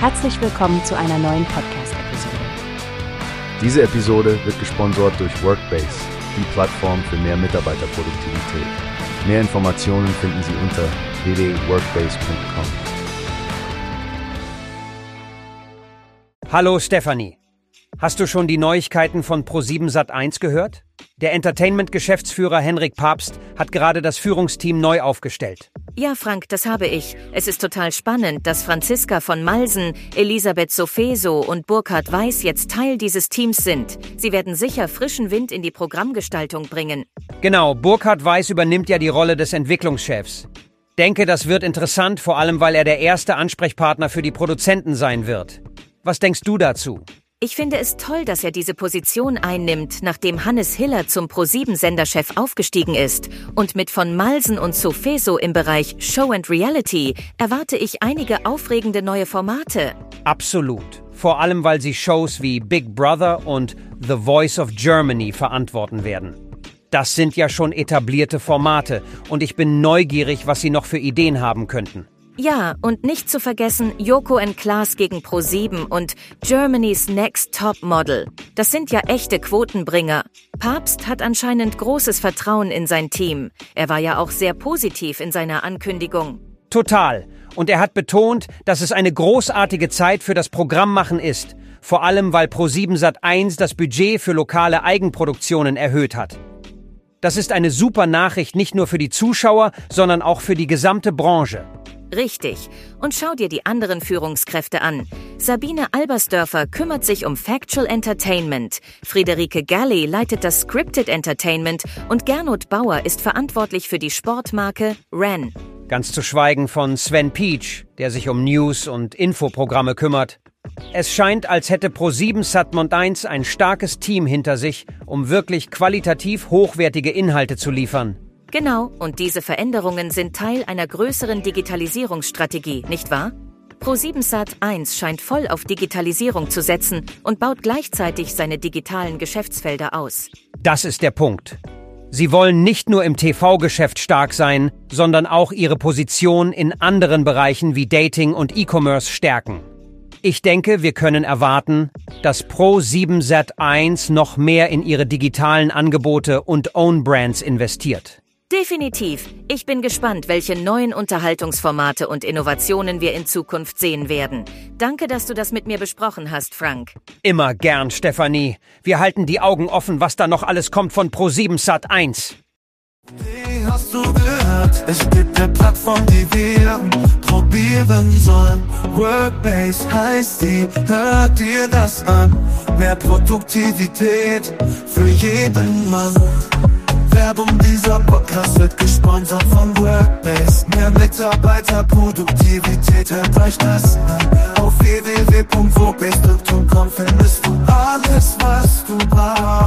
Herzlich willkommen zu einer neuen Podcast-Episode. Diese Episode wird gesponsert durch Workbase, die Plattform für mehr Mitarbeiterproduktivität. Mehr Informationen finden Sie unter www.workbase.com. Hallo Stefanie. Hast du schon die Neuigkeiten von Pro7 Sat1 gehört? Der Entertainment-Geschäftsführer Henrik Papst hat gerade das Führungsteam neu aufgestellt. Ja, Frank, das habe ich. Es ist total spannend, dass Franziska von Malsen, Elisabeth Sofeso und Burkhard Weiß jetzt Teil dieses Teams sind. Sie werden sicher frischen Wind in die Programmgestaltung bringen. Genau, Burkhard Weiß übernimmt ja die Rolle des Entwicklungschefs. Denke, das wird interessant, vor allem weil er der erste Ansprechpartner für die Produzenten sein wird. Was denkst du dazu? Ich finde es toll, dass er diese Position einnimmt, nachdem Hannes Hiller zum Pro7-Senderchef aufgestiegen ist. Und mit von Malsen und Sofeso im Bereich Show and Reality erwarte ich einige aufregende neue Formate. Absolut. Vor allem, weil sie Shows wie Big Brother und The Voice of Germany verantworten werden. Das sind ja schon etablierte Formate und ich bin neugierig, was sie noch für Ideen haben könnten. Ja, und nicht zu vergessen Joko and Klaas gegen Pro7 und Germany's Next Top Model. Das sind ja echte Quotenbringer. Papst hat anscheinend großes Vertrauen in sein Team. Er war ja auch sehr positiv in seiner Ankündigung. Total. Und er hat betont, dass es eine großartige Zeit für das Programmmachen ist. Vor allem, weil Pro7 Sat1 das Budget für lokale Eigenproduktionen erhöht hat. Das ist eine super Nachricht nicht nur für die Zuschauer, sondern auch für die gesamte Branche. Richtig. Und schau dir die anderen Führungskräfte an. Sabine Albersdörfer kümmert sich um Factual Entertainment. Friederike Galli leitet das Scripted Entertainment und Gernot Bauer ist verantwortlich für die Sportmarke Ren. Ganz zu schweigen von Sven Peach, der sich um News- und Infoprogramme kümmert. Es scheint, als hätte Pro7 Satmund 1 ein starkes Team hinter sich, um wirklich qualitativ hochwertige Inhalte zu liefern. Genau, und diese Veränderungen sind Teil einer größeren Digitalisierungsstrategie, nicht wahr? Pro7sat 1 scheint voll auf Digitalisierung zu setzen und baut gleichzeitig seine digitalen Geschäftsfelder aus. Das ist der Punkt. Sie wollen nicht nur im TV-Geschäft stark sein, sondern auch ihre Position in anderen Bereichen wie Dating und E-Commerce stärken. Ich denke, wir können erwarten, dass Pro7 Sat1 noch mehr in ihre digitalen Angebote und Own Brands investiert. Definitiv. Ich bin gespannt, welche neuen Unterhaltungsformate und Innovationen wir in Zukunft sehen werden. Danke, dass du das mit mir besprochen hast, Frank. Immer gern, Stefanie. Wir halten die Augen offen, was da noch alles kommt von Pro7 Sat 1. Wie hast du gehört? Es gibt eine Plattform, die wir probieren sollen. Workbase heißt die, hört dir das an. Mehr Produktivität für jeden Mann. Werbung, dieser Podcast wird gesponsert von Workbase. Mehr Mitarbeiterproduktivität, hört euch das an. Auf www.workbase.com findest du alles, was du brauchst.